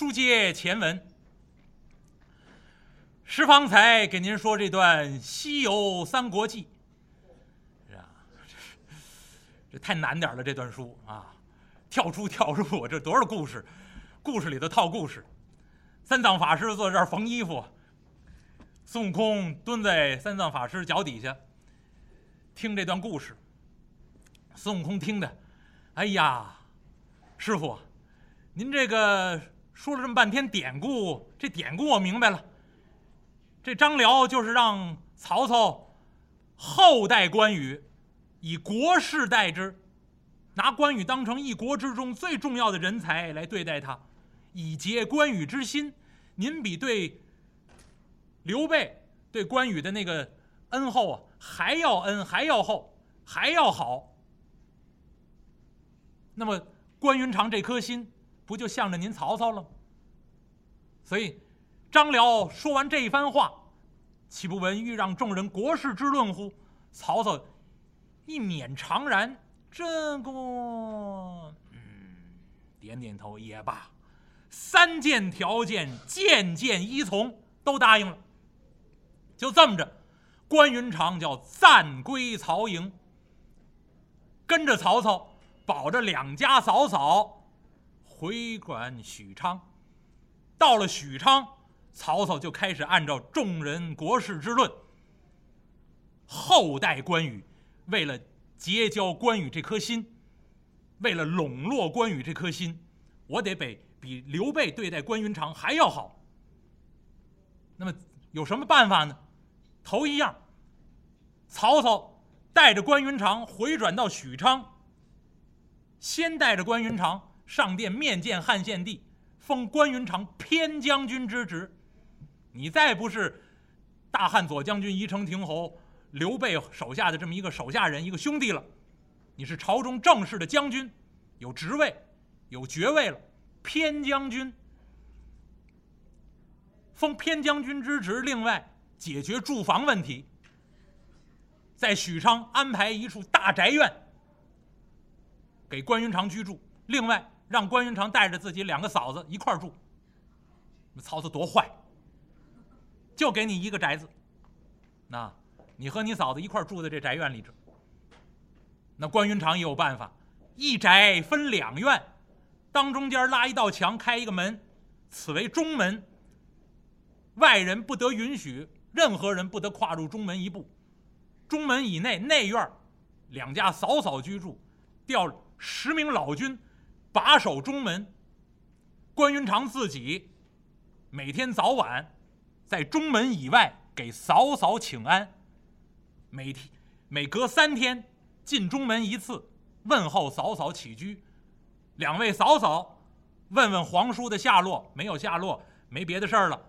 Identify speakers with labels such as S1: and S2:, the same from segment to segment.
S1: 书接前文，石方才给您说这段《西游三国记》，是啊，这太难点了，这段书啊，跳出跳入，这多少故事，故事里头套故事。三藏法师坐这儿缝衣服，孙悟空蹲在三藏法师脚底下听这段故事。孙悟空听的，哎呀，师傅，您这个说了这么半天典故，这典故我明白了。这张辽就是让曹操厚待关羽，以国事待之，拿关羽当成一国之中最重要的人才来对待他，以结关羽之心。您比对刘备对关羽的那个恩厚啊，还要恩，还要厚，还要好。那么关云长这颗心，不就向着您曹操了吗？所以张辽说完这一番话，岂不闻欲让众人国事之论乎？曹操一勉长然，这个，嗯，点点头也罢。三件条件，件件依从，都答应了。就这么着，关云长叫暂归曹营，跟着曹操，保着两家嫂嫂，回管许昌。到了许昌，曹操就开始按照众人国事之论，厚待关羽。为了结交关羽这颗心，为了笼络关羽这颗心，我得比。比刘备对待关云长还要好。那么有什么办法呢？头一样，曹操带着关云长回转到许昌，先带着关云长上殿面见汉献帝，封关云长偏将军之职。你再不是大汉左将军、宜城亭侯刘备手下的这么一个手下人、一个兄弟了，你是朝中正式的将军，有职位、有爵位了。偏将军，封偏将军之职。另外，解决住房问题，在许昌安排一处大宅院给关云长居住。另外，让关云长带着自己两个嫂子一块住。曹操多坏，就给你一个宅子，那，你和你嫂子一块住在这宅院里头。那关云长也有办法，一宅分两院。当中间拉一道墙，开一个门，此为中门。外人不得允许，任何人不得跨入中门一步。中门以内内院，两家嫂嫂居住，调十名老军把守中门。关云长自己每天早晚在中门以外给嫂嫂请安，每天每隔三天进中门一次，问候嫂嫂起居。两位嫂嫂，问问皇叔的下落，没有下落，没别的事儿了。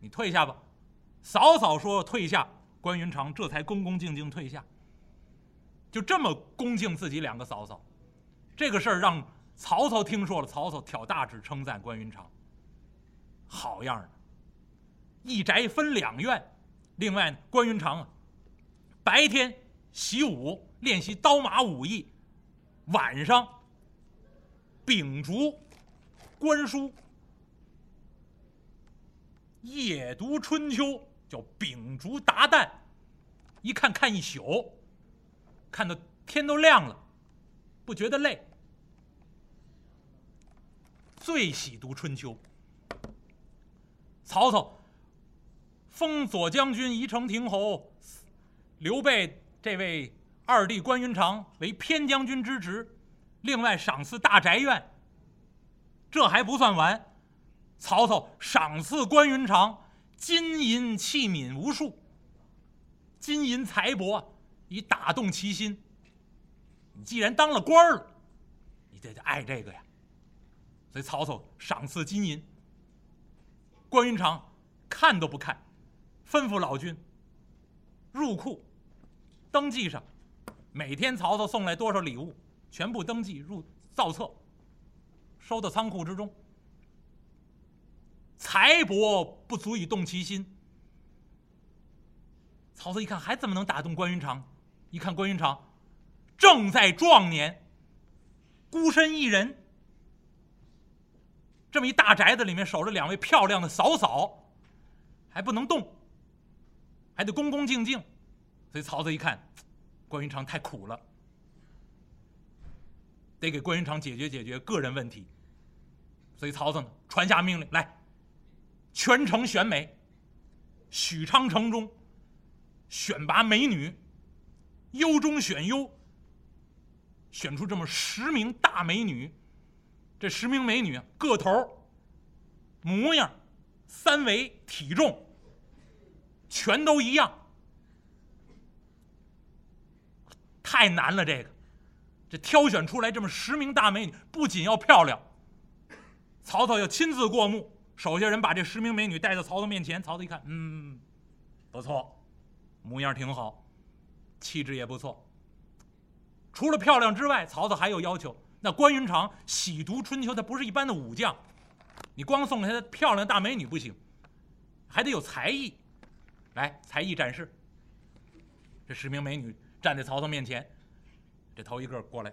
S1: 你退下吧。嫂嫂说退下，关云长这才恭恭敬敬退下。就这么恭敬自己两个嫂嫂，这个事儿让曹操听说了，曹操挑大指称赞关云长。好样的，一宅分两院。另外，关云长啊，白天习武练习刀马武艺，晚上。秉烛观书，夜读春秋，叫秉烛达旦，一看看一宿，看到天都亮了，不觉得累。最喜读春秋。曹操封左将军宜城亭侯，刘备这位二弟关云长为偏将军之职。另外赏赐大宅院，这还不算完，曹操赏赐关云长金银器皿无数，金银财帛以打动其心。你既然当了官儿了，你得爱这个呀，所以曹操赏赐金银。关云长看都不看，吩咐老军入库登记上，每天曹操送来多少礼物。全部登记入造册，收到仓库之中。财帛不足以动其心。曹操一看，还怎么能打动关云长？一看关云长正在壮年，孤身一人，这么一大宅子里面守着两位漂亮的嫂嫂，还不能动，还得恭恭敬敬。所以曹操一看，关云长太苦了，得给关云长解决解决个人问题。所以曹操呢，传下命令来，全城选美，许昌城中选拔美女，优中选优，选出这么十名大美女。这十名美女个头、模样、三围、体重，全都一样。太难了，这个，这挑选出来这么十名大美女，不仅要漂亮，曹操要亲自过目。手下人把这十名美女带到曹操面前，曹操一看，嗯，不错，模样挺好，气质也不错。除了漂亮之外，曹操还有要求。那关云长喜读春秋，他不是一般的武将，你光送给他漂亮大美女不行，还得有才艺。来，才艺展示。这十名美女。站在曹操面前，这头一个过来，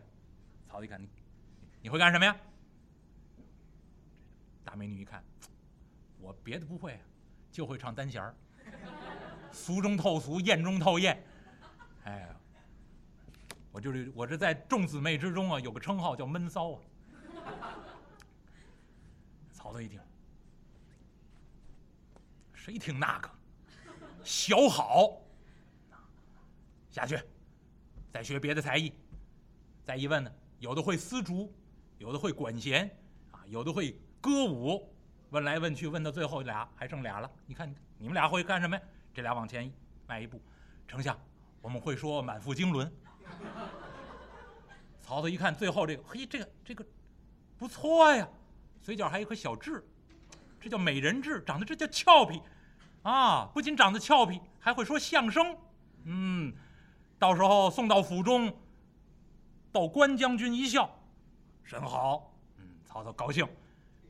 S1: 曹操一看你，你会干什么呀？大美女一看，我别的不会，就会唱单弦儿，俗中透俗，艳中透艳。哎，我就是我这在众姊妹之中啊，有个称号叫闷骚啊。曹操一听，谁听那个？小好，下去。再学别的才艺，再一问呢，有的会丝竹，有的会管弦，啊，有的会歌舞。问来问去，问到最后俩还剩俩了。你看你们俩会干什么呀？这俩往前迈一步，丞相，我们会说满腹经纶。曹操一看最后这个，嘿，这个这个不错呀，嘴角还有一颗小痣，这叫美人痣，长得这叫俏皮，啊，不仅长得俏皮，还会说相声，嗯。到时候送到府中，报关将军一笑，甚好。嗯，曹操高兴，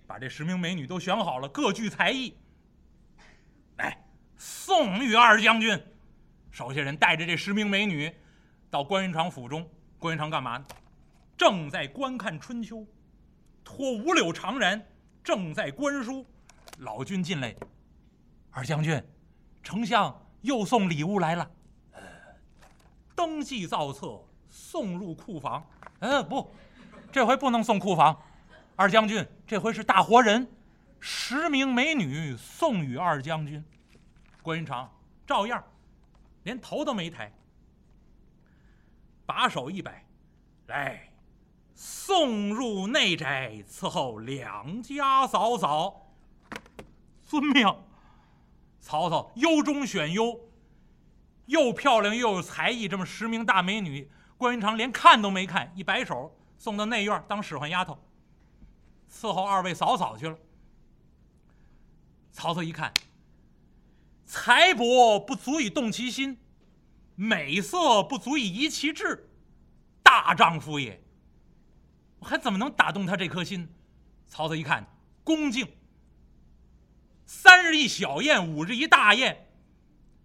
S1: 把这十名美女都选好了，各具才艺。来，送与二将军。手下人带着这十名美女，到关云长府中。关云长干嘛呢？正在观看春秋，托五柳长人，正在观书。老君进来，二将军，丞相又送礼物来了。呃登记造册，送入库房。嗯，不，这回不能送库房。二将军，这回是大活人，十名美女送与二将军。关云长照样，连头都没抬，把手一摆，来，送入内宅伺候两家嫂嫂。遵命。曹操优中选优。又漂亮又有才艺，这么十名大美女，关云长连看都没看，一摆手送到内院当使唤丫头，伺候二位嫂嫂去了。曹操一看，才帛不足以动其心，美色不足以移其志，大丈夫也，我还怎么能打动他这颗心？曹操一看，恭敬，三日一小宴，五日一大宴。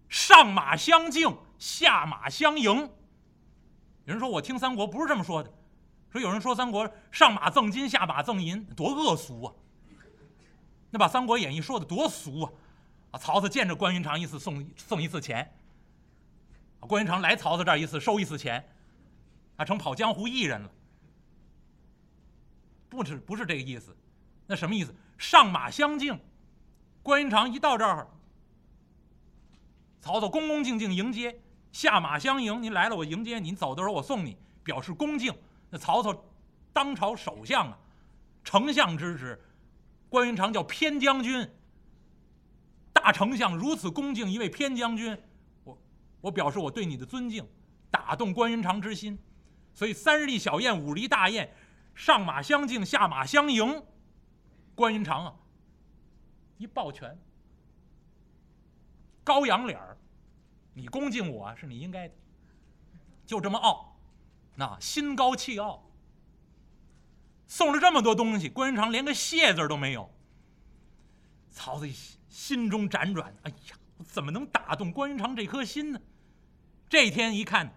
S1: 上马相敬，下马相迎。有人说我听三国不是这么说的，说有人说三国上马赠金，下马赠银，多恶俗啊！那把《三国演义》说的多俗啊！啊，曹操见着关云长一次送送一次钱，关云长来曹操这儿一次收一次钱，啊，成跑江湖艺人了。不是不是这个意思，那什么意思？上马相敬，关云长一到这儿。曹操恭恭敬敬迎接，下马相迎。您来了，我迎接您；走的时候，我送你，表示恭敬。那曹操当朝首相啊，丞相之职，关云长叫偏将军。大丞相如此恭敬一位偏将军，我表示我对你的尊敬，打动关云长之心。所以三日一小宴，五日一大宴，上马相敬，下马相迎。关云长啊，一抱拳。高扬脸儿，你恭敬我是你应该的，就这么傲，那心高气傲。送了这么多东西，关云长连个谢字都没有。曹操心心中辗转，哎呀，怎么能打动关云长这颗心呢？这天一看，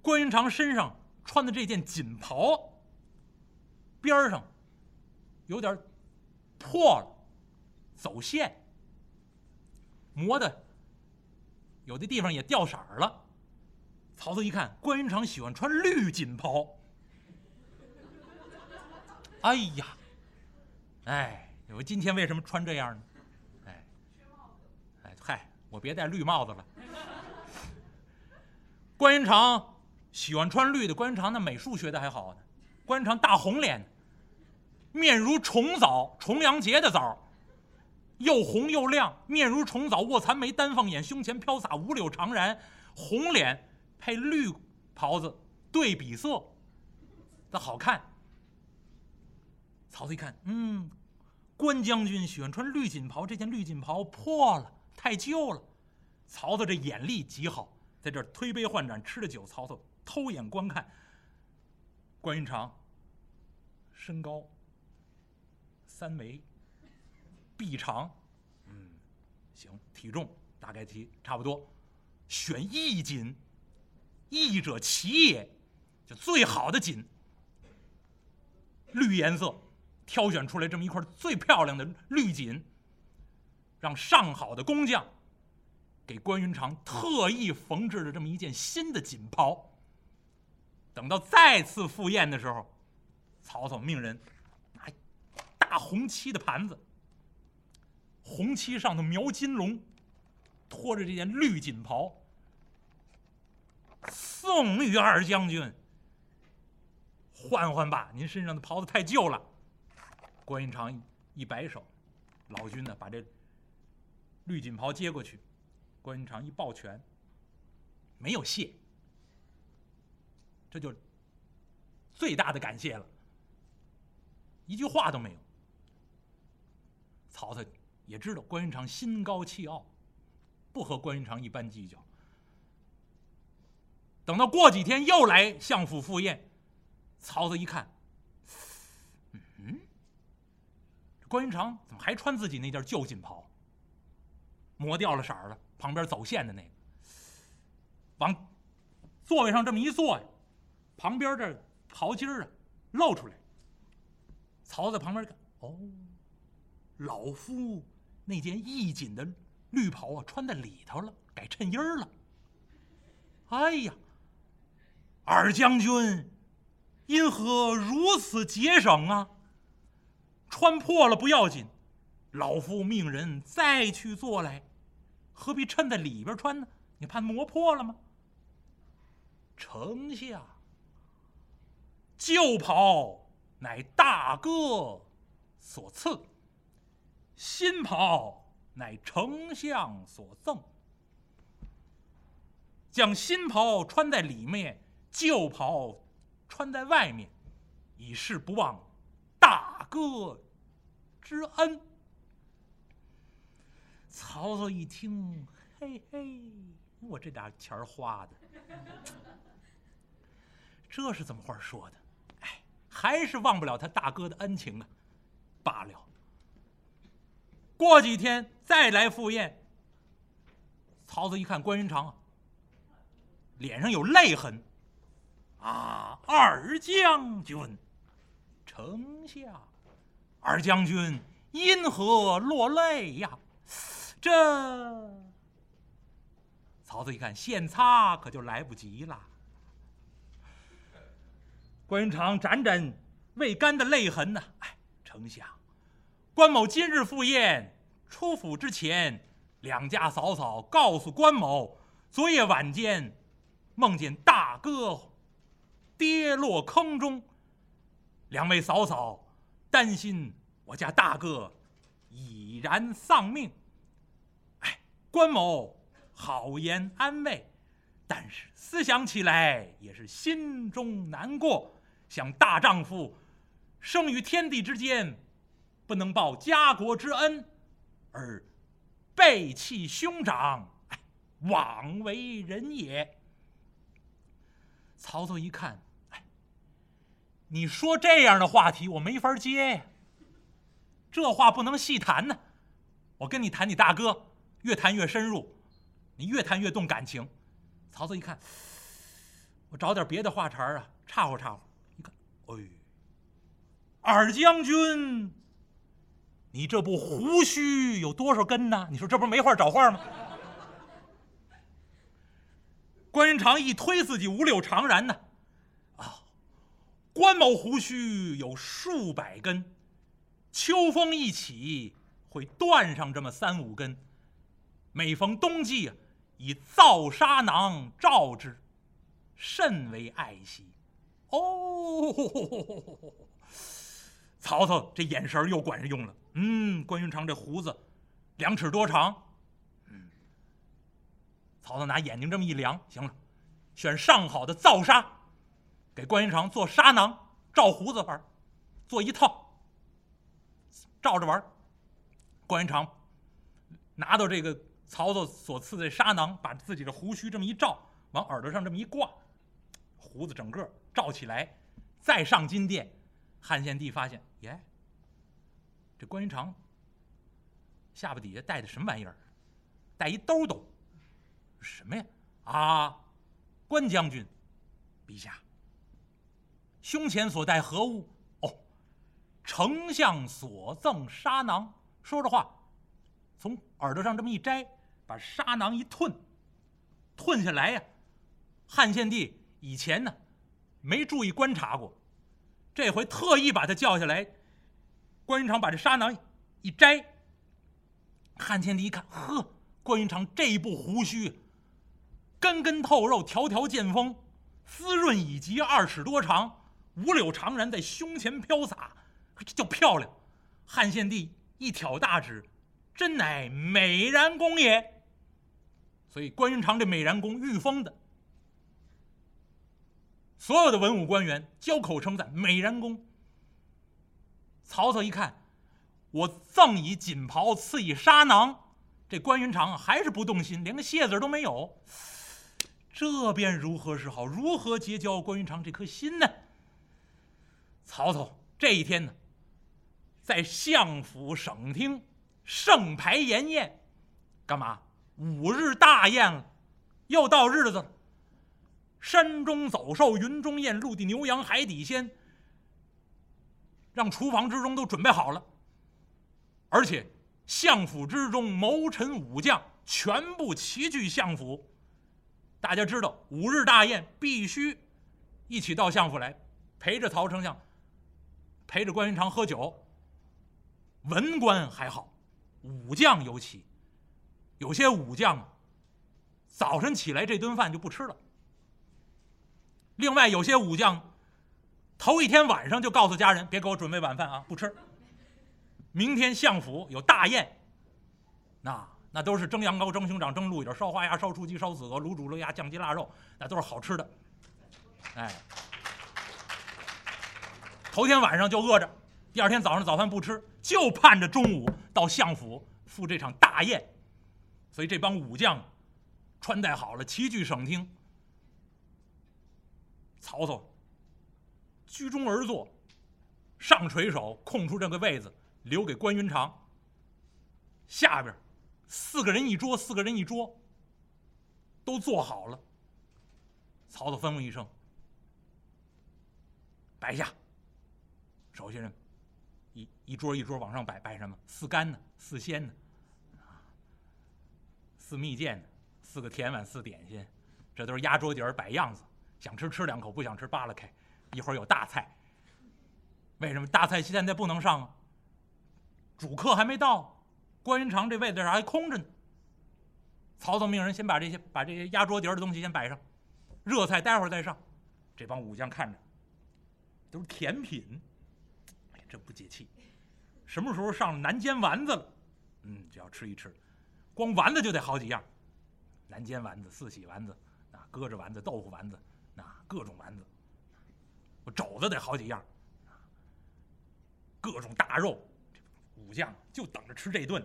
S1: 关云长身上穿的这件锦袍，边上有点破了，走线，磨的有的地方也掉色儿了。曹操一看，关云长喜欢穿绿锦袍。哎呀，哎，我今天为什么穿这样呢？哎，哎，嗨，我别戴绿帽子了。关云长喜欢穿绿的，关云长那美术学的还好呢。关云长大红脸，面如重枣，重阳节的枣，又红又亮，面如重枣，卧蚕眉，丹凤眼，胸前飘洒五柳长髯，红脸配绿袍子，对比色，那好看。曹操一看，嗯，关将军喜欢穿绿锦袍，这件绿锦袍破了，太旧了。曹操这眼力极好，在这儿推杯换盏，吃着酒。曹操偷眼观看，关云长身高三围，臂长，嗯，行，体重大概体差不多，选一锦，义者奇也，就最好的锦，绿颜色。挑选出来这么一块最漂亮的绿锦，让上好的工匠给关云长特意缝制了这么一件新的锦袍。等到再次赴宴的时候，曹操命人拿大红漆的盘子，红漆上头描金龙，拖着这件绿锦袍，送与二将军。换换吧，您身上的袍子太旧了。关云长一摆手，老君呢，把这绿锦袍接过去。关云长一抱拳，没有谢，这就最大的感谢了，一句话都没有。曹操也知道关云长心高气傲，不和关云长一般计较。等到过几天又来相府赴宴，曹操一看。嗯关云长怎么还穿自己那件旧锦袍？磨掉了色儿了，旁边走线的那个，往座位上这么一坐呀，旁边这袍襟儿啊露出来。曹在旁边看，哦，老夫那件义锦的绿袍啊穿在里头了，改衬衣儿了。哎呀，二将军因何如此节省啊？穿破了不要紧，老夫命人再去做来，何必衬在里边穿呢？你怕磨破了吗？丞相，旧袍乃大哥所赐，新袍乃丞相所赠。将新袍穿在里面，旧袍穿在外面，以示不忘大哥。之恩。曹操一听，嘿嘿，我这点钱花的，这是怎么话说的？哎，还是忘不了他大哥的恩情啊，罢了。过几天再来赴宴，曹操一看关云长，脸上有泪痕，啊，二将军，丞相。二将军因何落泪呀？这曹操一看，现擦可就来不及了。关云长沾沾未干的泪痕呐。哎，丞相，关某今日赴宴，出府之前，两家嫂嫂告诉关某，昨夜晚间梦见大哥跌落坑中，两位嫂嫂。担心我家大哥已然丧命，关某好言安慰，但是思想起来也是心中难过。想大丈夫生于天地之间，不能报家国之恩，而背弃兄长，枉为人也。曹操一看。你说这样的话题，我没法接呀。这话不能细谈呢。我跟你谈你大哥，越谈越深入，你越谈越动感情。曹操一看，我找点别的话茬啊，岔乎岔乎。一看，哎，二将军你这不胡须有多少根呢？你说这不是没话找话吗？关云长一推自己五柳长髯呢，啊，关某胡须有数百根，秋风一起会断上这么三五根。每逢冬季啊，以皂纱囊罩之，甚为爱惜。哦，曹操这眼神又管用了。嗯，关云长这胡子两尺多长。曹操拿眼睛这么一量，行了，选上好的皂纱，给关云长做纱囊，照胡子玩，做一套，照着玩。关云长拿到这个曹操所赐的纱囊，把自己的胡须这么一照，往耳朵上这么一挂，胡子整个罩起来，再上金殿，汉献帝发现，耶，这关云长下巴底下戴的什么玩意儿？戴一兜兜。什么呀？啊，关将军，陛下，胸前所戴何物？哦，丞相所赠纱囊。说着话，从耳朵上这么一摘，把纱囊一吞，吞下来呀。汉献帝以前呢，没注意观察过，这回特意把他叫下来。关云长把这纱囊一摘，汉献帝一看，呵，关云长这一部胡须。根根透肉，条条见风，滋润以及，二尺多长，五柳长髯在胸前飘洒，这叫漂亮。汉献帝一挑大指，真乃美髯公也。所以关云长这美髯公御封的，所有的文武官员交口称赞美髯公。曹操一看，我赠以锦袍，赐以纱囊，这关云长还是不动心，连个谢字都没有。这便如何是好？如何结交关云长这颗心呢？曹操这一天呢，在相府省厅盛排筵宴，干嘛？五日大宴，又到日子了。山中走兽，云中雁，陆地牛羊，海底鲜，让厨房之中都准备好了。而且相府之中，谋臣武将全部齐聚相府。大家知道，五日大宴必须一起到相府来，陪着曹丞相，陪着关云长喝酒。文官还好，武将尤其，有些武将早晨起来这顿饭就不吃了。另外，有些武将头一天晚上就告诉家人，别给我准备晚饭啊，不吃。明天相府有大宴，那。那都是蒸羊羔、蒸熊掌、蒸鹿眼、烧花鸭、烧雏鸡、烧子鹅、卤煮卤鸭、酱鸡腊肉，那都是好吃的。哎，头天晚上就饿着，第二天早上早饭不吃，就盼着中午到相府赴这场大宴。所以这帮武将穿戴好了，齐聚省厅。曹操居中而坐，上垂手空出这个位子，留给关云长。下边。四个人一桌，四个人一桌，都坐好了。曹操吩咐一声：“摆下。”手下人一一桌一桌往上摆，摆什么？四干呢？四鲜呢？四蜜饯？四个甜碗，四点心，这都是压桌底儿摆样子。想吃吃两口，不想吃扒拉开。一会儿有大菜。为什么大菜现在不能上啊？主客还没到。关云长这位子上还空着呢。曹操命人先把这些把这些压桌底的东西先摆上，热菜待会儿再上。这帮武将看着，都是甜品，哎呀，真不解气。什么时候上南煎丸子了？嗯，就要吃一吃。光丸子就得好几样，南煎丸子、四喜丸子、啊鸽子丸子、豆腐丸子，啊各种丸子。我肘子得好几样，各种大肉。武将就等着吃这顿。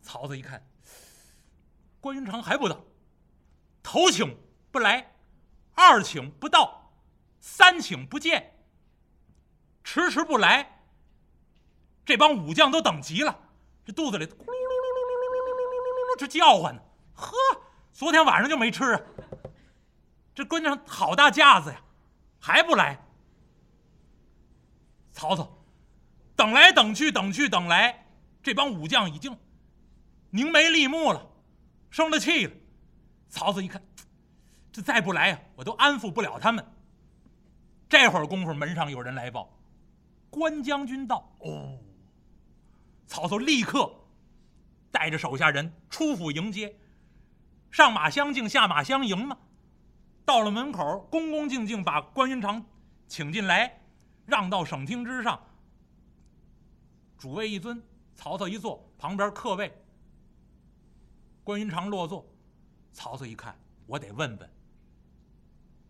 S1: 曹操一看，关云长还不到，头请不来，二请不到，三请不见，迟迟不来。这帮武将都等急了，这肚子里咕噜这叫唤呢？呵昨天晚上就没吃啊。这官众好大架子呀还不来？曹操等来等去等去等来这帮武将已经凝眉立目了生了气了。曹操一看这再不来呀我都安抚不了他们。这会儿功夫门上有人来报关将军到。哦。曹操立刻带着手下人出府迎接，上马相敬，下马相迎嘛。到了门口，恭恭敬敬把关云长请进来，让到省厅之上。主位一尊，曹操一坐，旁边客位。关云长落座，曹操一看，我得问问。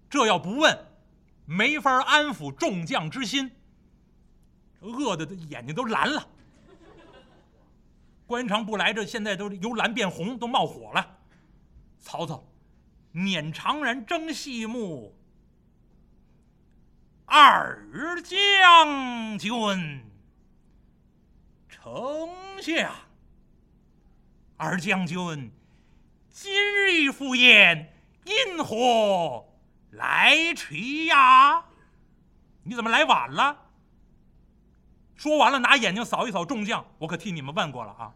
S1: 这要不问，没法安抚众将之心。饿的眼睛都蓝了。关云长不来，这现在都由蓝变红，都冒火了。曹操，捻长髯，争细目，二将军。丞相，二将军，今日赴宴，因何来迟呀？你怎么来晚了？说完了，拿眼睛扫一扫众将，我可替你们问过了啊！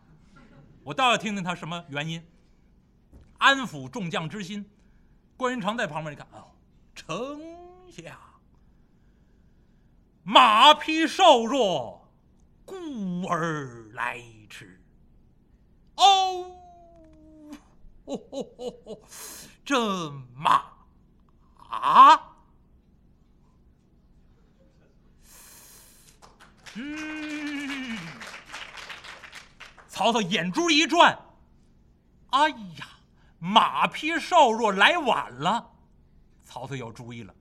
S1: 我倒要听听他什么原因，安抚众将之心。关云长在旁边一看，哦，丞相，马匹瘦弱。故而来迟。哦，哦哦哦哦，这马啊，嗯，曹操眼珠一转，哎呀，马匹瘦弱，来晚了。曹操有主意了，